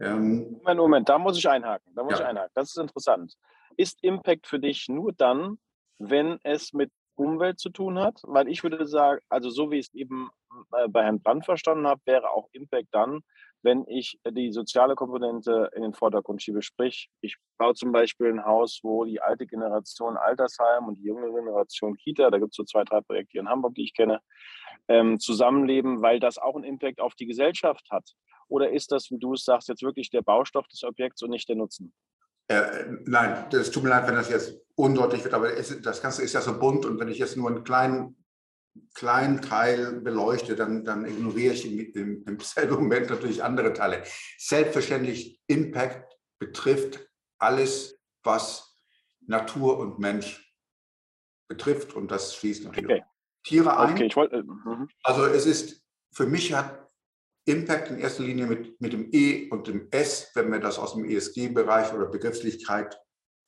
Ähm, Moment, Moment, da muss ich einhaken. Da muss ja. ich einhaken. Das ist interessant. Ist Impact für dich nur dann, wenn es mit Umwelt zu tun hat? Weil ich würde sagen, also so wie ich es eben äh, bei Herrn Brandt verstanden habe, wäre auch Impact dann, wenn ich die soziale Komponente in den Vordergrund schiebe. Sprich, ich baue zum Beispiel ein Haus, wo die alte Generation Altersheim und die junge Generation Kita, da gibt es so zwei, drei Projekte hier in Hamburg, die ich kenne, ähm, zusammenleben, weil das auch einen Impact auf die Gesellschaft hat. Oder ist das, wie du es sagst, jetzt wirklich der Baustoff des Objekts und nicht der Nutzen? Äh, nein, es tut mir leid, wenn das jetzt undeutlich wird, aber das Ganze ist ja so bunt und wenn ich jetzt nur einen kleinen, kleinen Teil beleuchte, dann, dann ignoriere ich im, im, im selben Moment natürlich andere Teile. Selbstverständlich, Impact betrifft alles, was Natur und Mensch betrifft und das schließt natürlich okay. Tiere ein. Okay, wollte, uh Also es ist, für mich hat Impact in erster Linie mit, mit dem E und dem S, wenn wir das aus dem ESG-Bereich oder Begrifflichkeit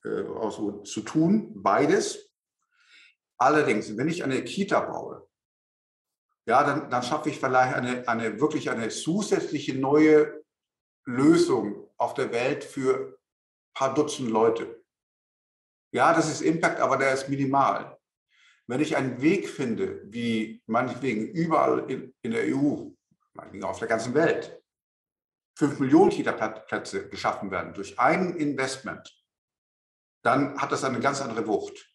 äh, aus, zu tun, beides. Allerdings, wenn ich eine Kita baue, ja, dann, dann schaffe ich vielleicht eine, eine wirklich eine zusätzliche neue Lösung auf der Welt für ein paar Dutzend Leute. Ja, das ist Impact, aber der ist minimal. Wenn ich einen Weg finde, wie meinetwegen überall in, in der EU auf der ganzen Welt, fünf Millionen Kita-Plätze geschaffen werden durch ein Investment, dann hat das eine ganz andere Wucht.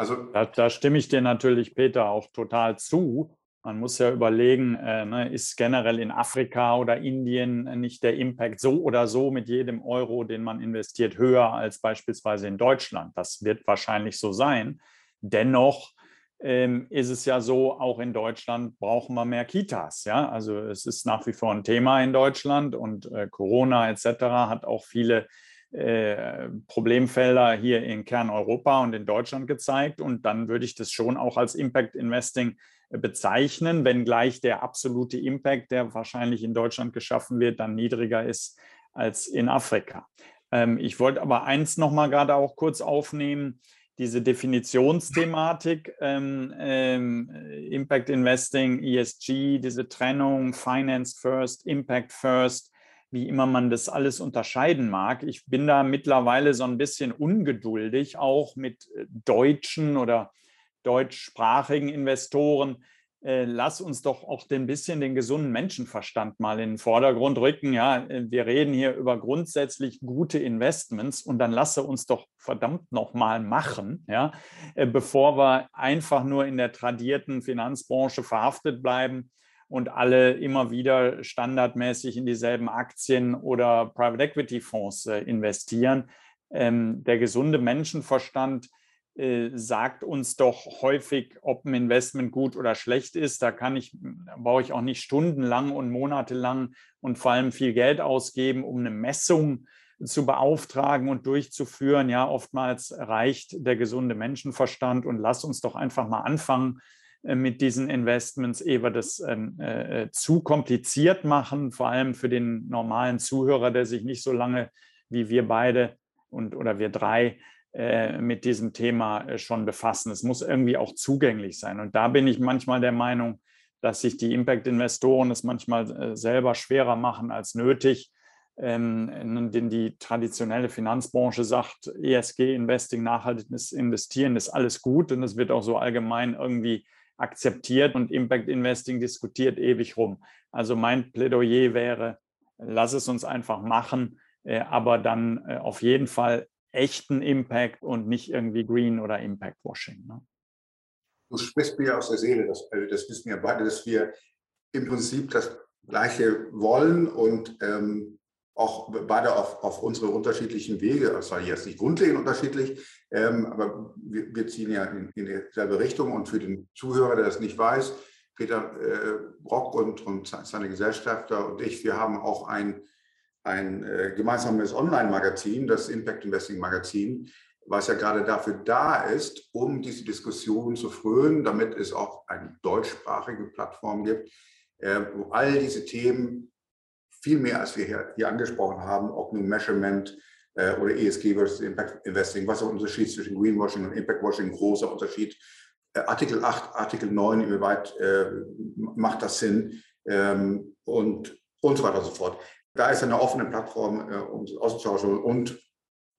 Also da, da stimme ich dir natürlich, Peter, auch total zu. Man muss ja überlegen, äh, ne, ist generell in Afrika oder Indien nicht der Impact so oder so mit jedem Euro, den man investiert, höher als beispielsweise in Deutschland? Das wird wahrscheinlich so sein. Dennoch ähm, ist es ja so, auch in Deutschland brauchen wir mehr Kitas. Ja? Also es ist nach wie vor ein Thema in Deutschland und äh, Corona etc. hat auch viele äh, Problemfelder hier in Kerneuropa und in Deutschland gezeigt. Und dann würde ich das schon auch als Impact Investing äh, bezeichnen, wenngleich der absolute Impact, der wahrscheinlich in Deutschland geschaffen wird, dann niedriger ist als in Afrika. Ähm, ich wollte aber eins noch mal gerade auch kurz aufnehmen diese Definitionsthematik, ähm, ähm, Impact Investing, ESG, diese Trennung, Finance First, Impact First, wie immer man das alles unterscheiden mag. Ich bin da mittlerweile so ein bisschen ungeduldig, auch mit äh, deutschen oder deutschsprachigen Investoren, äh, lass uns doch auch ein bisschen den gesunden Menschenverstand mal in den Vordergrund rücken. Ja, äh, wir reden hier über grundsätzlich gute Investments und dann lasse uns doch verdammt nochmal machen, ja, bevor wir einfach nur in der tradierten Finanzbranche verhaftet bleiben und alle immer wieder standardmäßig in dieselben Aktien oder Private Equity Fonds investieren. Ähm, der gesunde Menschenverstand äh, sagt uns doch häufig, ob ein Investment gut oder schlecht ist. Da kann ich, da brauche ich auch nicht stundenlang und monatelang und vor allem viel Geld ausgeben, um eine Messung zu beauftragen und durchzuführen. Ja, oftmals reicht der gesunde Menschenverstand und lass uns doch einfach mal anfangen äh, mit diesen Investments, ehe wir das ähm, äh, zu kompliziert machen, vor allem für den normalen Zuhörer, der sich nicht so lange wie wir beide und oder wir drei äh, mit diesem Thema äh, schon befassen. Es muss irgendwie auch zugänglich sein. Und da bin ich manchmal der Meinung, dass sich die Impact-Investoren es manchmal äh, selber schwerer machen als nötig. Ähm, denn die traditionelle Finanzbranche sagt, ESG-Investing, nachhaltiges Investieren ist alles gut und es wird auch so allgemein irgendwie akzeptiert und Impact Investing diskutiert ewig rum. Also mein Plädoyer wäre, lass es uns einfach machen, aber dann auf jeden Fall echten Impact und nicht irgendwie Green oder Impact Washing. Ne? Du sprichst mir aus der Seele, das, äh, das wissen wir beide, dass wir im Prinzip das Gleiche wollen und ähm, auch beide auf, auf unsere unterschiedlichen Wege, das war jetzt nicht grundlegend unterschiedlich, ähm, aber wir, wir, ziehen ja in, in dieselbe Richtung und für den Zuhörer, der das nicht weiß, Peter äh, Brock und, und seine Gesellschafter und ich, wir haben auch ein ein äh, gemeinsames Online-Magazin, das Impact Investing Magazin, was ja gerade dafür da ist, um diese Diskussion zu frönen, damit es auch eine deutschsprachige Plattform gibt, äh, wo all diese Themen viel mehr, als wir hier, hier angesprochen haben, ob nun Measurement äh, oder ESG versus Impact Investing, was ist der Unterschied zwischen Greenwashing und Impact Washing, großer Unterschied. Äh, Artikel 8, Artikel 9, inwieweit äh, macht das Sinn ähm, und, und so weiter und so fort. Da ist eine offene Plattform, äh, um auszutauschen und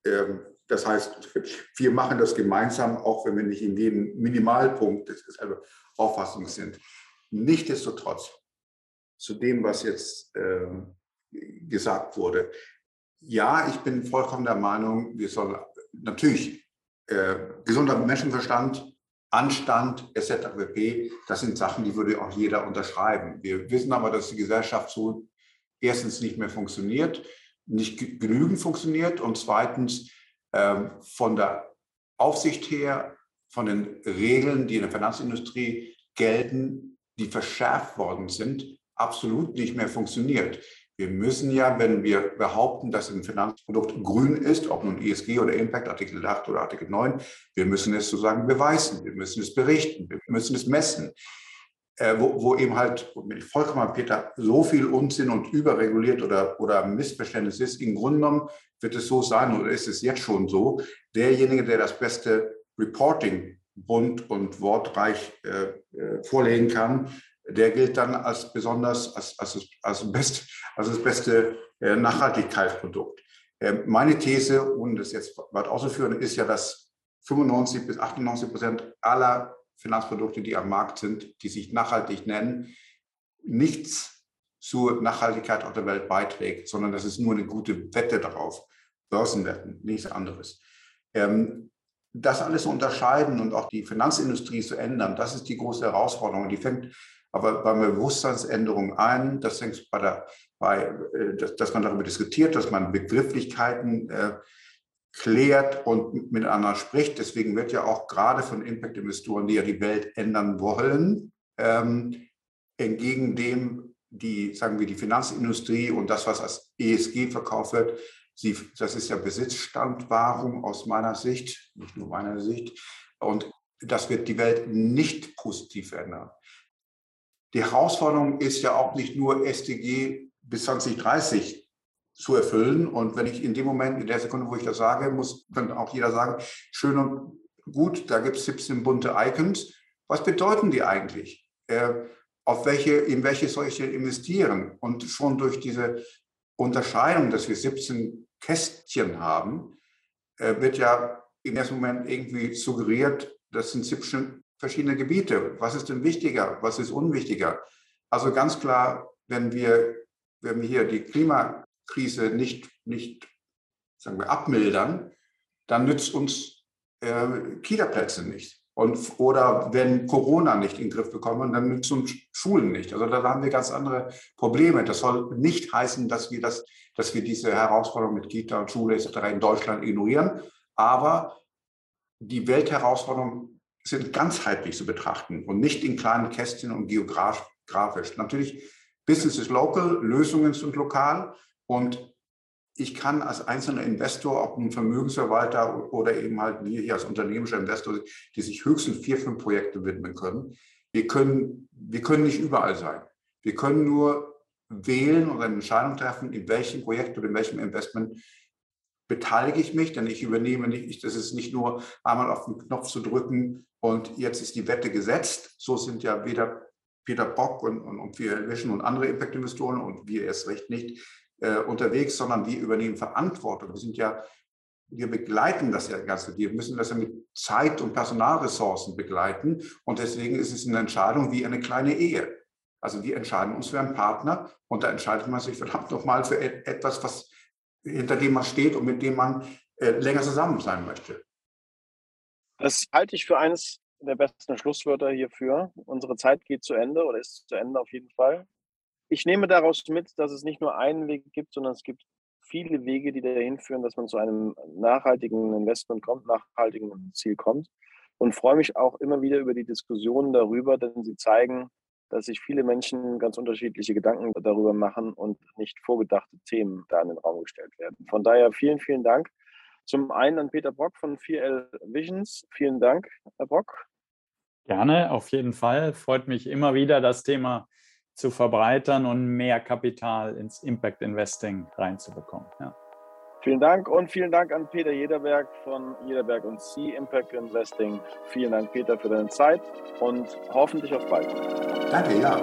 ähm, das heißt, wir machen das gemeinsam, auch wenn wir nicht in jedem Minimalpunkt derselbe Auffassung sind. Nichtsdestotrotz, zu dem, was jetzt äh, gesagt wurde. Ja, ich bin vollkommen der Meinung, wir sollen natürlich äh, gesunder Menschenverstand, Anstand etc. pp. Das sind Sachen, die würde auch jeder unterschreiben. Wir wissen aber, dass die Gesellschaft so erstens nicht mehr funktioniert, nicht genügend funktioniert und zweitens äh, von der Aufsicht her, von den Regeln, die in der Finanzindustrie gelten, die verschärft worden sind, absolut nicht mehr funktioniert. Wir müssen ja, wenn wir behaupten, dass ein Finanzprodukt grün ist, ob nun ESG oder Impact, Artikel 8 oder Artikel 9, wir müssen es sozusagen beweisen, wir müssen es berichten, wir müssen es messen. Äh, wo, wo, eben halt, ich vollkommen Peter, so viel Unsinn und überreguliert oder, oder Missverständnis ist. Im Grunde genommen wird es so sein, oder ist es jetzt schon so, derjenige, der das beste Reporting bunt und wortreich äh, äh vorlegen kann, der gilt dann als besonders, als, als, als, best, als das beste äh, Nachhaltigkeitsprodukt. Äh, meine These, ohne das jetzt weit auszuführen, ist ja, dass 95 bis 98 Prozent aller Finanzprodukte, die am Markt sind, die sich nachhaltig nennen, nichts zur Nachhaltigkeit auf der Welt beiträgt, sondern das ist nur eine gute Wette darauf. Börsenwetten, nichts anderes. Ähm, das alles zu unterscheiden und auch die Finanzindustrie zu ändern, das ist die große Herausforderung. Die fängt aber bei Bewusstseinsänderung ein. Das fängt bei der, bei, äh, dass, dass man darüber diskutiert, dass man Begrifflichkeiten äh, klärt und miteinander spricht. Deswegen wird ja auch gerade von Impact-Investoren, die ja die Welt ändern wollen, ähm, entgegen dem die, sagen wir, die Finanzindustrie und das, was als ESG verkauft wird, sie, das ist ja Besitzstandwahrung aus meiner Sicht, nicht nur meiner Sicht. Und das wird die Welt nicht positiv ändern. Die Herausforderung ist ja auch nicht nur SDG bis 2030 zu erfüllen. Und wenn ich in dem Moment, in der Sekunde, wo ich das sage, muss dann auch jeder sagen, schön und gut, da gibt es 17 bunte Icons. Was bedeuten die eigentlich? Äh, auf welche, in welche solche investieren? Und schon durch diese Unterscheidung, dass wir 17 Kästchen haben, äh, wird ja im ersten Moment irgendwie suggeriert, das sind 17 verschiedene Gebiete. Was ist denn wichtiger? Was ist unwichtiger? Also ganz klar, wenn wir, wenn wir hier die Klimakrise nicht, nicht sagen wir, abmildern, dann nützt uns äh, Kita-Plätze nicht. Und, oder wenn Corona nicht in den Griff bekommen, dann nützen uns Schulen nicht. Also da haben wir ganz andere Probleme. Das soll nicht heißen, dass wir, das, dass wir diese Herausforderung mit Kita und Schule etc. in Deutschland ignorieren. Aber die Weltherausforderungen sind ganzheitlich zu betrachten und nicht in kleinen Kästchen und geografisch. Natürlich, Business ist local, Lösungen sind lokal und ich kann als einzelner Investor, ob ein Vermögensverwalter oder eben halt wir hier als unternehmischer Investor, die sich höchstens vier, fünf Projekte widmen können, wir können, wir können nicht überall sein. Wir können nur wählen und eine Entscheidung treffen, in welchem Projekt oder in welchem Investment beteilige ich mich, denn ich übernehme nicht, das ist nicht nur einmal auf den Knopf zu drücken und jetzt ist die Wette gesetzt. So sind ja weder Peter Bock und, und, und wir Vision und andere Impact-Investoren und wir erst recht nicht äh, unterwegs, sondern wir übernehmen Verantwortung. Wir sind ja, wir begleiten das ja Ganze. Wir müssen das ja mit Zeit und Personalressourcen begleiten und deswegen ist es eine Entscheidung wie eine kleine Ehe. Also wir entscheiden uns für einen Partner und da entscheidet man sich verdammt nochmal für etwas, was hinter dem man steht und mit dem man äh, länger zusammen sein möchte. Das halte ich für eines der besten Schlusswörter hierfür. Unsere Zeit geht zu Ende oder ist zu Ende auf jeden Fall. Ich nehme daraus mit, dass es nicht nur einen Weg gibt, sondern es gibt viele Wege, die dahin führen, dass man zu einem nachhaltigen Investment kommt, nachhaltigen Ziel kommt. Und freue mich auch immer wieder über die Diskussionen darüber, denn sie zeigen, dass sich viele Menschen ganz unterschiedliche Gedanken darüber machen und nicht vorgedachte Themen da in den Raum gestellt werden. Von daher vielen, vielen Dank. Zum einen an Peter Brock von 4L Visions. Vielen Dank, Herr Brock. Gerne, auf jeden Fall. Freut mich immer wieder, das Thema zu verbreitern und mehr Kapital ins Impact Investing reinzubekommen. Ja. Vielen Dank und vielen Dank an Peter Jederberg von Jederberg und C Impact Investing. Vielen Dank, Peter, für deine Zeit und hoffentlich auf bald. Danke, ja.